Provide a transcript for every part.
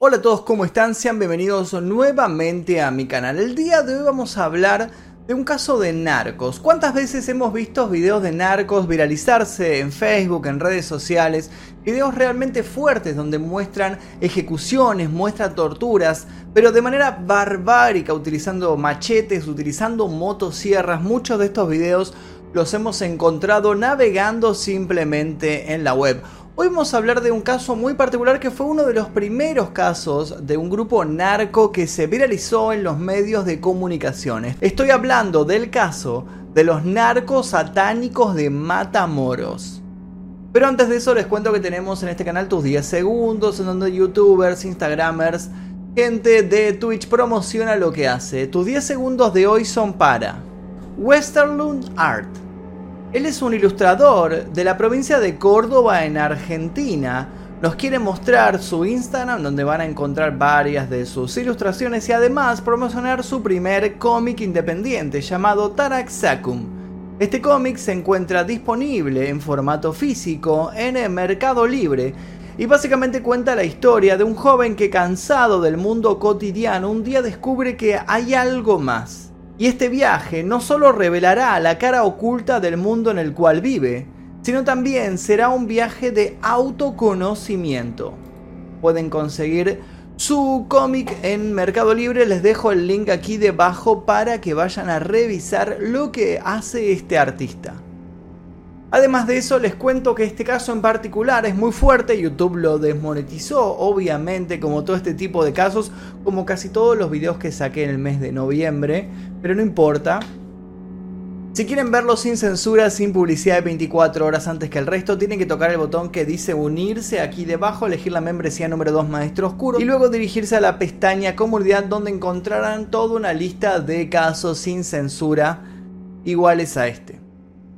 Hola a todos, ¿cómo están? Sean bienvenidos nuevamente a mi canal. El día de hoy vamos a hablar de un caso de narcos. ¿Cuántas veces hemos visto videos de narcos viralizarse en Facebook, en redes sociales? Videos realmente fuertes donde muestran ejecuciones, muestran torturas, pero de manera barbárica, utilizando machetes, utilizando motosierras. Muchos de estos videos los hemos encontrado navegando simplemente en la web. Hoy vamos a hablar de un caso muy particular que fue uno de los primeros casos de un grupo narco que se viralizó en los medios de comunicaciones. Estoy hablando del caso de los narcos satánicos de Matamoros. Pero antes de eso les cuento que tenemos en este canal tus 10 segundos en donde youtubers, instagramers, gente de Twitch promociona lo que hace. Tus 10 segundos de hoy son para Westerlund Art él es un ilustrador de la provincia de Córdoba en Argentina. Nos quiere mostrar su Instagram donde van a encontrar varias de sus ilustraciones y además promocionar su primer cómic independiente llamado Tarak Sakum. Este cómic se encuentra disponible en formato físico en el Mercado Libre y básicamente cuenta la historia de un joven que cansado del mundo cotidiano un día descubre que hay algo más y este viaje no solo revelará la cara oculta del mundo en el cual vive, sino también será un viaje de autoconocimiento. Pueden conseguir su cómic en Mercado Libre, les dejo el link aquí debajo para que vayan a revisar lo que hace este artista. Además de eso, les cuento que este caso en particular es muy fuerte, YouTube lo desmonetizó, obviamente, como todo este tipo de casos, como casi todos los videos que saqué en el mes de noviembre, pero no importa. Si quieren verlo sin censura, sin publicidad de 24 horas antes que el resto, tienen que tocar el botón que dice unirse aquí debajo, elegir la membresía número 2 Maestro Oscuro y luego dirigirse a la pestaña comunidad donde encontrarán toda una lista de casos sin censura iguales a este.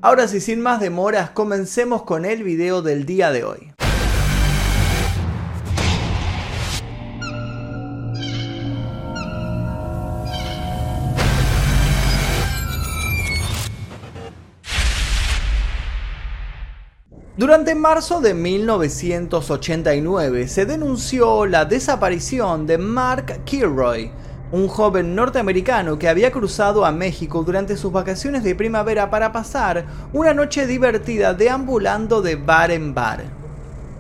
Ahora sí, sin más demoras, comencemos con el video del día de hoy. Durante marzo de 1989 se denunció la desaparición de Mark Kilroy, un joven norteamericano que había cruzado a México durante sus vacaciones de primavera para pasar una noche divertida deambulando de bar en bar.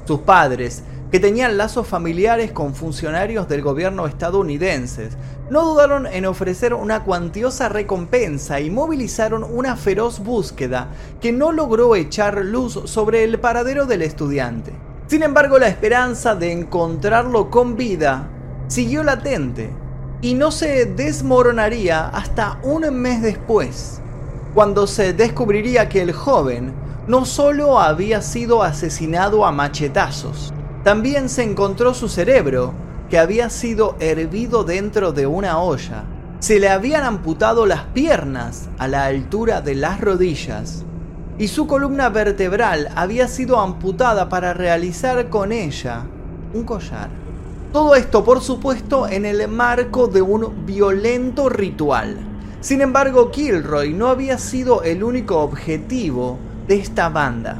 Sus padres, que tenían lazos familiares con funcionarios del gobierno estadounidense, no dudaron en ofrecer una cuantiosa recompensa y movilizaron una feroz búsqueda que no logró echar luz sobre el paradero del estudiante. Sin embargo, la esperanza de encontrarlo con vida siguió latente y no se desmoronaría hasta un mes después, cuando se descubriría que el joven no solo había sido asesinado a machetazos, también se encontró su cerebro, que había sido hervido dentro de una olla. Se le habían amputado las piernas a la altura de las rodillas y su columna vertebral había sido amputada para realizar con ella un collar. Todo esto, por supuesto, en el marco de un violento ritual. Sin embargo, Kilroy no había sido el único objetivo de esta banda.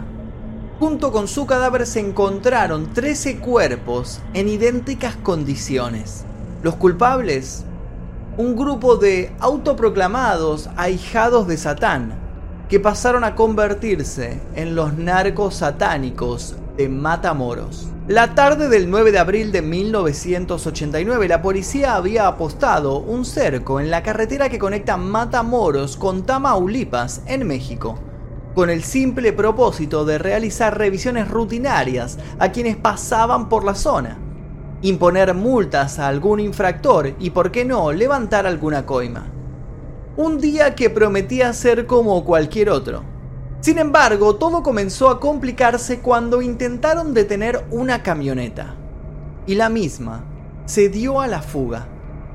Junto con su cadáver se encontraron 13 cuerpos en idénticas condiciones. Los culpables, un grupo de autoproclamados ahijados de Satán, que pasaron a convertirse en los narcos satánicos de Matamoros. La tarde del 9 de abril de 1989, la policía había apostado un cerco en la carretera que conecta Matamoros con Tamaulipas, en México, con el simple propósito de realizar revisiones rutinarias a quienes pasaban por la zona, imponer multas a algún infractor y, por qué no, levantar alguna coima. Un día que prometía ser como cualquier otro sin embargo, todo comenzó a complicarse cuando intentaron detener una camioneta. Y la misma se dio a la fuga.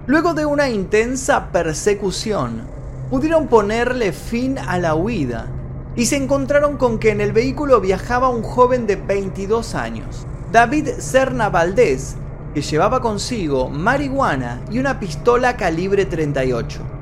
Luego de una intensa persecución, pudieron ponerle fin a la huida y se encontraron con que en el vehículo viajaba un joven de 22 años, David Serna Valdés, que llevaba consigo marihuana y una pistola calibre 38.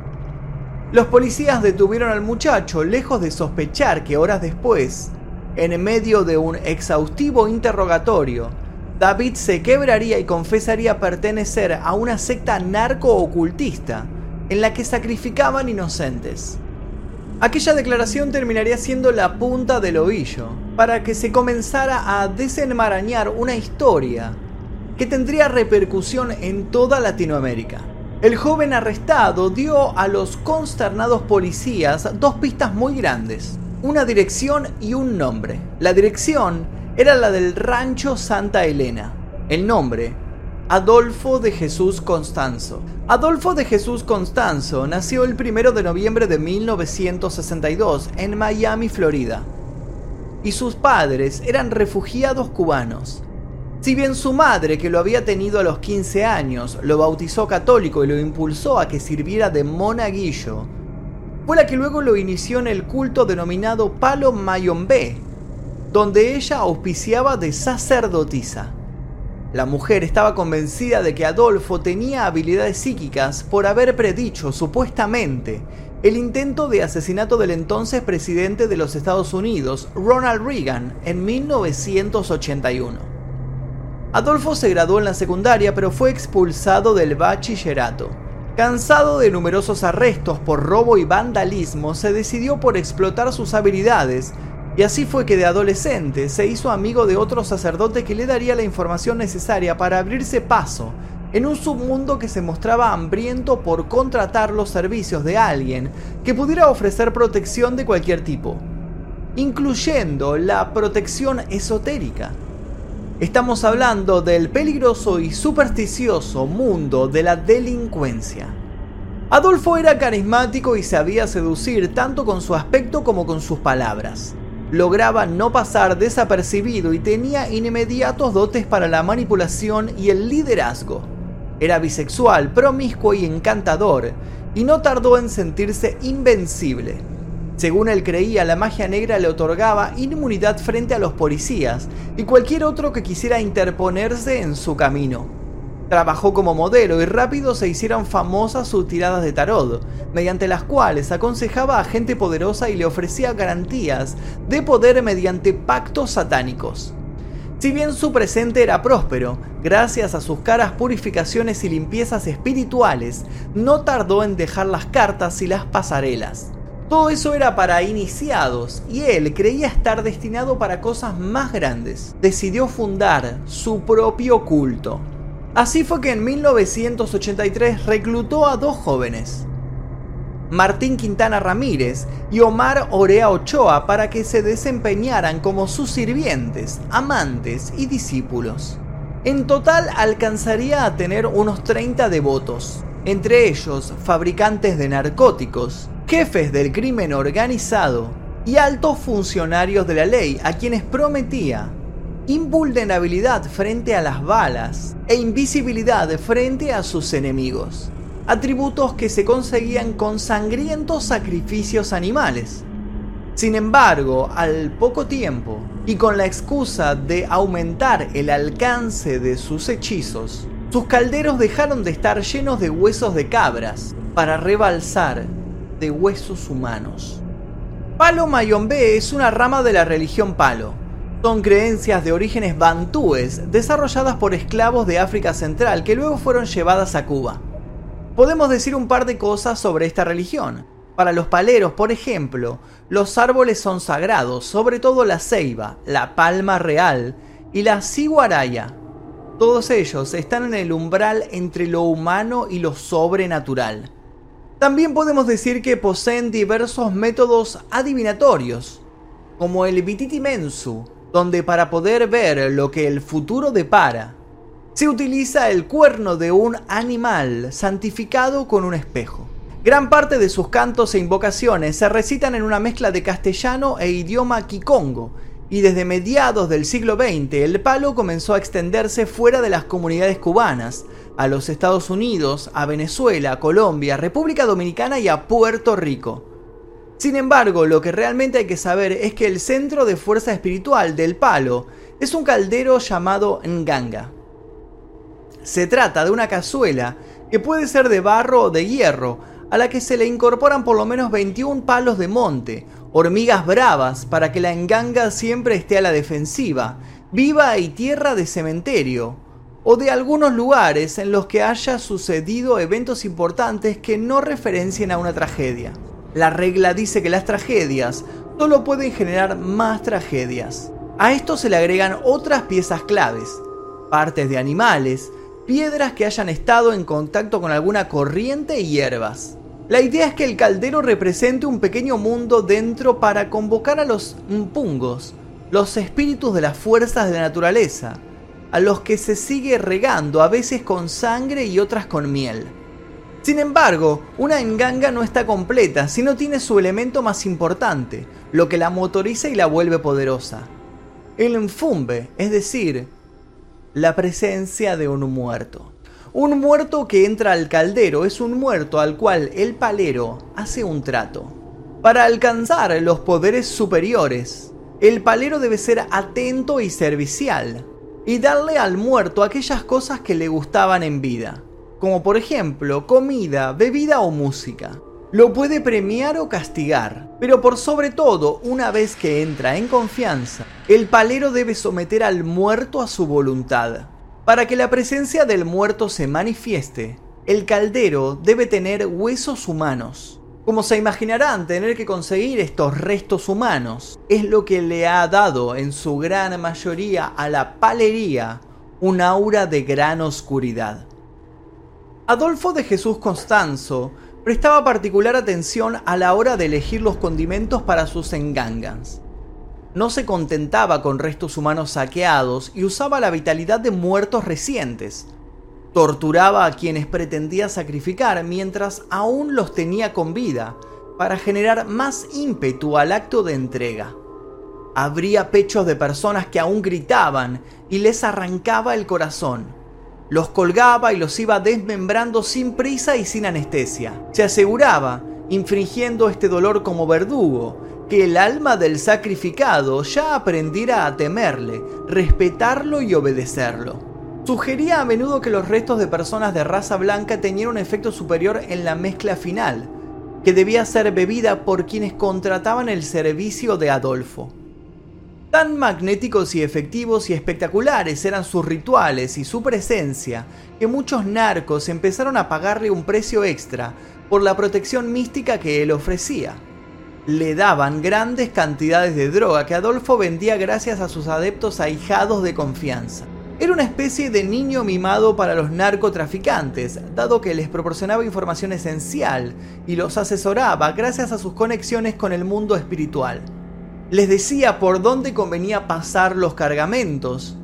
Los policías detuvieron al muchacho lejos de sospechar que horas después, en medio de un exhaustivo interrogatorio, David se quebraría y confesaría pertenecer a una secta narco-ocultista en la que sacrificaban inocentes. Aquella declaración terminaría siendo la punta del ovillo para que se comenzara a desenmarañar una historia que tendría repercusión en toda Latinoamérica. El joven arrestado dio a los consternados policías dos pistas muy grandes, una dirección y un nombre. La dirección era la del rancho Santa Elena. El nombre, Adolfo de Jesús Constanzo. Adolfo de Jesús Constanzo nació el 1 de noviembre de 1962 en Miami, Florida. Y sus padres eran refugiados cubanos. Si bien su madre, que lo había tenido a los 15 años, lo bautizó católico y lo impulsó a que sirviera de monaguillo, fue la que luego lo inició en el culto denominado Palo Mayombe, donde ella auspiciaba de sacerdotisa. La mujer estaba convencida de que Adolfo tenía habilidades psíquicas por haber predicho, supuestamente, el intento de asesinato del entonces presidente de los Estados Unidos, Ronald Reagan, en 1981. Adolfo se graduó en la secundaria pero fue expulsado del bachillerato. Cansado de numerosos arrestos por robo y vandalismo, se decidió por explotar sus habilidades y así fue que de adolescente se hizo amigo de otro sacerdote que le daría la información necesaria para abrirse paso en un submundo que se mostraba hambriento por contratar los servicios de alguien que pudiera ofrecer protección de cualquier tipo, incluyendo la protección esotérica. Estamos hablando del peligroso y supersticioso mundo de la delincuencia. Adolfo era carismático y sabía seducir tanto con su aspecto como con sus palabras lograba no pasar desapercibido y tenía inmediatos dotes para la manipulación y el liderazgo. Era bisexual, promiscuo y encantador, y no tardó en sentirse invencible. Según él creía, la magia negra le otorgaba inmunidad frente a los policías y cualquier otro que quisiera interponerse en su camino. Trabajó como modelo y rápido se hicieron famosas sus tiradas de tarot, mediante las cuales aconsejaba a gente poderosa y le ofrecía garantías de poder mediante pactos satánicos. Si bien su presente era próspero, gracias a sus caras purificaciones y limpiezas espirituales, no tardó en dejar las cartas y las pasarelas. Todo eso era para iniciados y él creía estar destinado para cosas más grandes. Decidió fundar su propio culto. Así fue que en 1983 reclutó a dos jóvenes, Martín Quintana Ramírez y Omar Orea Ochoa para que se desempeñaran como sus sirvientes, amantes y discípulos. En total alcanzaría a tener unos 30 devotos, entre ellos fabricantes de narcóticos, jefes del crimen organizado y altos funcionarios de la ley a quienes prometía invulnerabilidad frente a las balas e invisibilidad frente a sus enemigos, atributos que se conseguían con sangrientos sacrificios animales. Sin embargo, al poco tiempo, y con la excusa de aumentar el alcance de sus hechizos, sus calderos dejaron de estar llenos de huesos de cabras para rebalsar huesos humanos. Palo Mayombe es una rama de la religión Palo, son creencias de orígenes bantúes desarrolladas por esclavos de África Central que luego fueron llevadas a Cuba. Podemos decir un par de cosas sobre esta religión. Para los paleros, por ejemplo, los árboles son sagrados, sobre todo la ceiba, la palma real y la ciguaraya. Todos ellos están en el umbral entre lo humano y lo sobrenatural. También podemos decir que poseen diversos métodos adivinatorios, como el Vititi Mensu, donde para poder ver lo que el futuro depara, se utiliza el cuerno de un animal santificado con un espejo. Gran parte de sus cantos e invocaciones se recitan en una mezcla de castellano e idioma kikongo, y desde mediados del siglo XX el palo comenzó a extenderse fuera de las comunidades cubanas, a los Estados Unidos, a Venezuela, Colombia, República Dominicana y a Puerto Rico. Sin embargo, lo que realmente hay que saber es que el centro de fuerza espiritual del palo es un caldero llamado Nganga. Se trata de una cazuela que puede ser de barro o de hierro, a la que se le incorporan por lo menos 21 palos de monte, hormigas bravas para que la enganga siempre esté a la defensiva, viva y tierra de cementerio, o de algunos lugares en los que haya sucedido eventos importantes que no referencien a una tragedia. La regla dice que las tragedias solo pueden generar más tragedias. A esto se le agregan otras piezas claves, partes de animales, piedras que hayan estado en contacto con alguna corriente y hierbas. La idea es que el caldero represente un pequeño mundo dentro para convocar a los mpungos, los espíritus de las fuerzas de la naturaleza, a los que se sigue regando, a veces con sangre y otras con miel. Sin embargo, una enganga no está completa si no tiene su elemento más importante, lo que la motoriza y la vuelve poderosa. El enfumbe, es decir, la presencia de un muerto. Un muerto que entra al caldero es un muerto al cual el palero hace un trato. Para alcanzar los poderes superiores, el palero debe ser atento y servicial, y darle al muerto aquellas cosas que le gustaban en vida, como por ejemplo comida, bebida o música. Lo puede premiar o castigar, pero por sobre todo, una vez que entra en confianza, el palero debe someter al muerto a su voluntad. Para que la presencia del muerto se manifieste, el caldero debe tener huesos humanos, como se imaginarán, tener que conseguir estos restos humanos es lo que le ha dado en su gran mayoría a la palería un aura de gran oscuridad. Adolfo de Jesús Constanzo prestaba particular atención a la hora de elegir los condimentos para sus engangans. No se contentaba con restos humanos saqueados y usaba la vitalidad de muertos recientes, Torturaba a quienes pretendía sacrificar mientras aún los tenía con vida, para generar más ímpetu al acto de entrega. Abría pechos de personas que aún gritaban y les arrancaba el corazón. Los colgaba y los iba desmembrando sin prisa y sin anestesia. Se aseguraba, infringiendo este dolor como verdugo, que el alma del sacrificado ya aprendiera a temerle, respetarlo y obedecerlo. Sugería a menudo que los restos de personas de raza blanca tenían un efecto superior en la mezcla final, que debía ser bebida por quienes contrataban el servicio de Adolfo. Tan magnéticos y efectivos y espectaculares eran sus rituales y su presencia, que muchos narcos empezaron a pagarle un precio extra por la protección mística que él ofrecía. Le daban grandes cantidades de droga que Adolfo vendía gracias a sus adeptos ahijados de confianza. Era una especie de niño mimado para los narcotraficantes, dado que les proporcionaba información esencial y los asesoraba gracias a sus conexiones con el mundo espiritual. Les decía por dónde convenía pasar los cargamentos,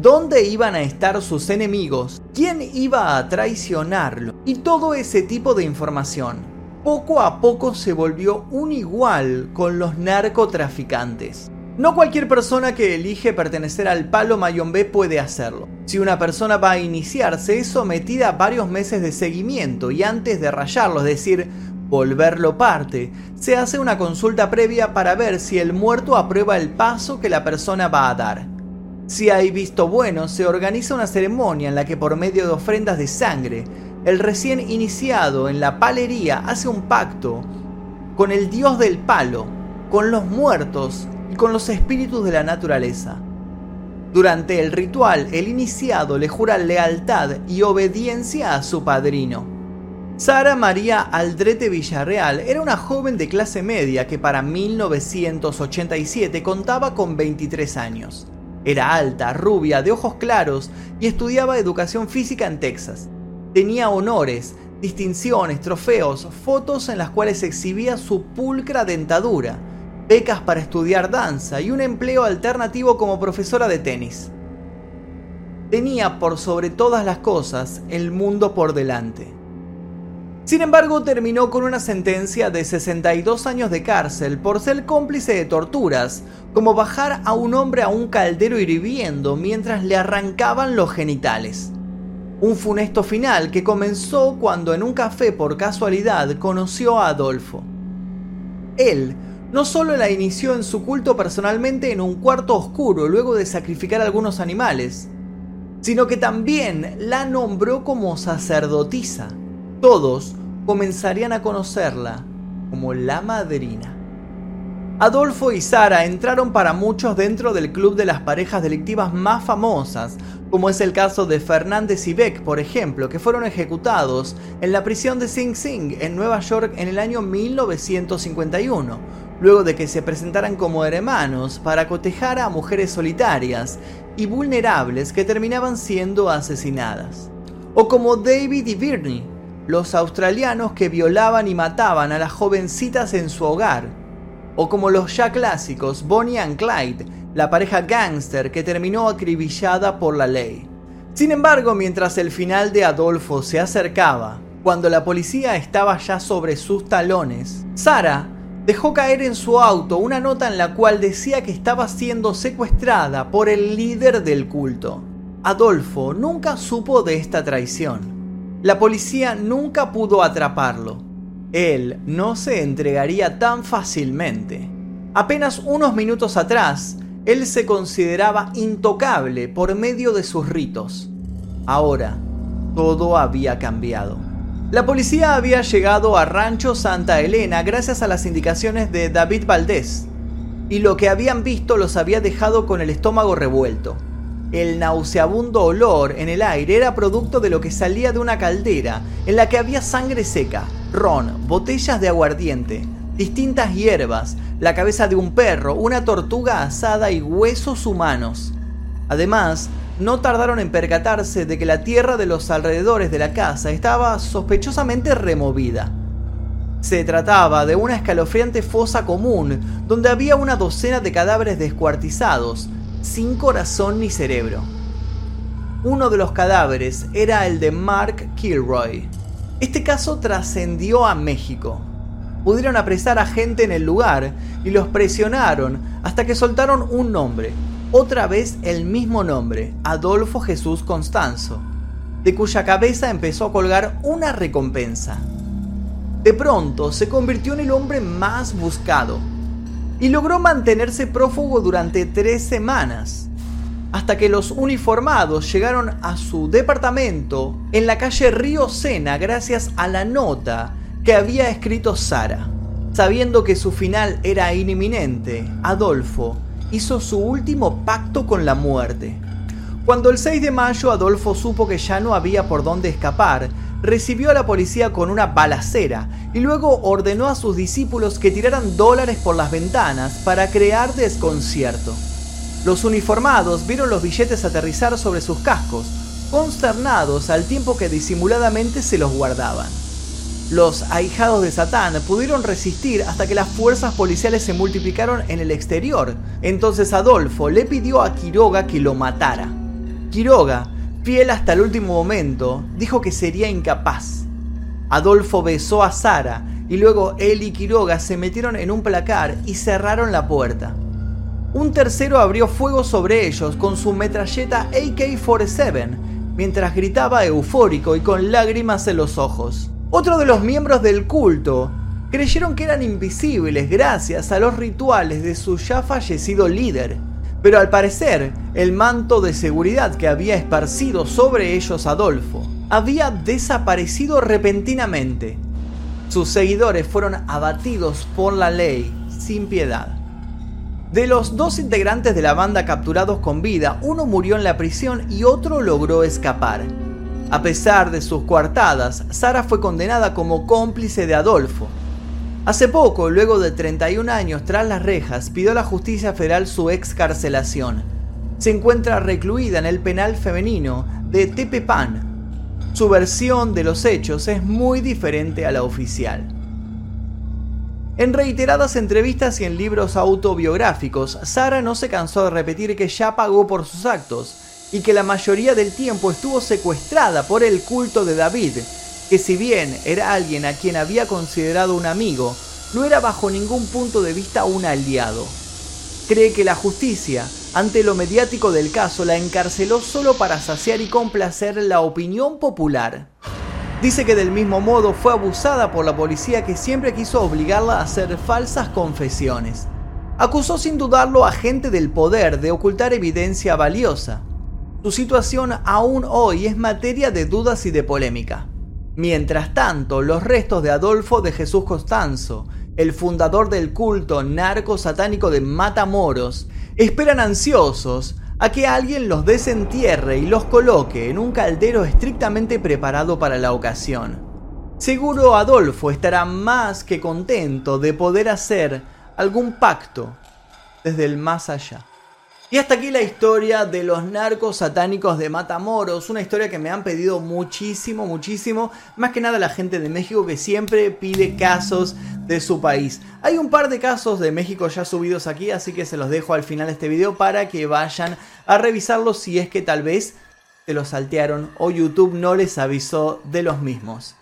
dónde iban a estar sus enemigos, quién iba a traicionarlo y todo ese tipo de información. Poco a poco se volvió un igual con los narcotraficantes. No cualquier persona que elige pertenecer al palo B puede hacerlo. Si una persona va a iniciarse es sometida a varios meses de seguimiento y antes de rayarlo, es decir, volverlo parte, se hace una consulta previa para ver si el muerto aprueba el paso que la persona va a dar. Si hay visto bueno, se organiza una ceremonia en la que por medio de ofrendas de sangre, el recién iniciado en la palería hace un pacto con el dios del palo, con los muertos con los espíritus de la naturaleza. Durante el ritual, el iniciado le jura lealtad y obediencia a su padrino. Sara María Aldrete Villarreal era una joven de clase media que para 1987 contaba con 23 años. Era alta, rubia, de ojos claros y estudiaba educación física en Texas. Tenía honores, distinciones, trofeos, fotos en las cuales exhibía su pulcra dentadura, becas para estudiar danza y un empleo alternativo como profesora de tenis. Tenía por sobre todas las cosas el mundo por delante. Sin embargo, terminó con una sentencia de 62 años de cárcel por ser cómplice de torturas, como bajar a un hombre a un caldero hirviendo mientras le arrancaban los genitales. Un funesto final que comenzó cuando en un café por casualidad conoció a Adolfo. Él no solo la inició en su culto personalmente en un cuarto oscuro luego de sacrificar algunos animales, sino que también la nombró como sacerdotisa. Todos comenzarían a conocerla como la madrina. Adolfo y Sara entraron para muchos dentro del club de las parejas delictivas más famosas, como es el caso de Fernández y Beck, por ejemplo, que fueron ejecutados en la prisión de Sing Sing en Nueva York en el año 1951, luego de que se presentaran como hermanos para cotejar a mujeres solitarias y vulnerables que terminaban siendo asesinadas. O como David y Birney, los australianos que violaban y mataban a las jovencitas en su hogar, o como los ya clásicos Bonnie and Clyde, la pareja gángster que terminó acribillada por la ley. Sin embargo, mientras el final de Adolfo se acercaba, cuando la policía estaba ya sobre sus talones, Sara dejó caer en su auto una nota en la cual decía que estaba siendo secuestrada por el líder del culto. Adolfo nunca supo de esta traición. La policía nunca pudo atraparlo, él no se entregaría tan fácilmente. Apenas unos minutos atrás, él se consideraba intocable por medio de sus ritos. Ahora, todo había cambiado. La policía había llegado a Rancho Santa Elena gracias a las indicaciones de David Valdés, y lo que habían visto los había dejado con el estómago revuelto. El nauseabundo olor en el aire era producto de lo que salía de una caldera en la que había sangre seca, ron, botellas de aguardiente, distintas hierbas, la cabeza de un perro, una tortuga asada y huesos humanos. Además, no tardaron en percatarse de que la tierra de los alrededores de la casa estaba sospechosamente removida. Se trataba de una escalofriante fosa común donde había una docena de cadáveres descuartizados, sin corazón ni cerebro. Uno de los cadáveres era el de Mark Kilroy, este caso trascendió a México. Pudieron apresar a gente en el lugar y los presionaron hasta que soltaron un nombre, otra vez el mismo nombre, Adolfo Jesús Constanzo, de cuya cabeza empezó a colgar una recompensa. De pronto se convirtió en el hombre más buscado y logró mantenerse prófugo durante tres semanas hasta que los uniformados llegaron a su departamento en la calle Río Sena gracias a la nota que había escrito Sara. Sabiendo que su final era inminente, Adolfo hizo su último pacto con la muerte. Cuando el 6 de mayo Adolfo supo que ya no había por dónde escapar, recibió a la policía con una balacera y luego ordenó a sus discípulos que tiraran dólares por las ventanas para crear desconcierto. Los uniformados vieron los billetes aterrizar sobre sus cascos, consternados al tiempo que disimuladamente se los guardaban. Los ahijados de Satán pudieron resistir hasta que las fuerzas policiales se multiplicaron en el exterior. Entonces Adolfo le pidió a Quiroga que lo matara. Quiroga, fiel hasta el último momento, dijo que sería incapaz. Adolfo besó a Sara y luego él y Quiroga se metieron en un placar y cerraron la puerta un tercero abrió fuego sobre ellos con su metralleta AK-47, mientras gritaba eufórico y con lágrimas en los ojos. Otro de los miembros del culto creyeron que eran invisibles gracias a los rituales de su ya fallecido líder, pero al parecer el manto de seguridad que había esparcido sobre ellos Adolfo había desaparecido repentinamente. Sus seguidores fueron abatidos por la ley sin piedad. De los dos integrantes de la banda capturados con vida, uno murió en la prisión y otro logró escapar. A pesar de sus coartadas, Sara fue condenada como cómplice de Adolfo. Hace poco, luego de 31 años tras las rejas, pidió a la justicia federal su excarcelación. Se encuentra recluida en el penal femenino de Tepepan. Su versión de los hechos es muy diferente a la oficial. En reiteradas entrevistas y en libros autobiográficos, Sara no se cansó de repetir que ya pagó por sus actos y que la mayoría del tiempo estuvo secuestrada por el culto de David, que si bien era alguien a quien había considerado un amigo, no era bajo ningún punto de vista un aliado. Cree que la justicia, ante lo mediático del caso, la encarceló solo para saciar y complacer la opinión popular. Dice que del mismo modo fue abusada por la policía que siempre quiso obligarla a hacer falsas confesiones. Acusó sin dudarlo a gente del poder de ocultar evidencia valiosa. Su situación aún hoy es materia de dudas y de polémica. Mientras tanto, los restos de Adolfo de Jesús Costanzo el fundador del culto narco satánico de Matamoros, esperan ansiosos a que alguien los desentierre y los coloque en un caldero estrictamente preparado para la ocasión. Seguro Adolfo estará más que contento de poder hacer algún pacto desde el más allá. Y hasta aquí la historia de los narcos satánicos de Matamoros, una historia que me han pedido muchísimo, muchísimo, más que nada la gente de México que siempre pide casos de su país. Hay un par de casos de México ya subidos aquí, así que se los dejo al final de este video para que vayan a revisarlos si es que tal vez se los saltearon o YouTube no les avisó de los mismos.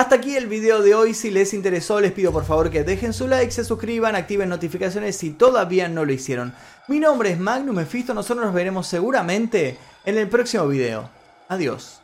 Hasta aquí el video de hoy, si les interesó les pido por favor que dejen su like, se suscriban, activen notificaciones si todavía no lo hicieron. Mi nombre es Magnum Mephisto, nosotros nos veremos seguramente en el próximo video. Adiós.